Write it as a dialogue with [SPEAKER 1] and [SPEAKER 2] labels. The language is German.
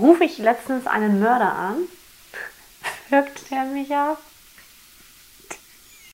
[SPEAKER 1] rufe ich letztens einen Mörder an, wirkt der mich ab.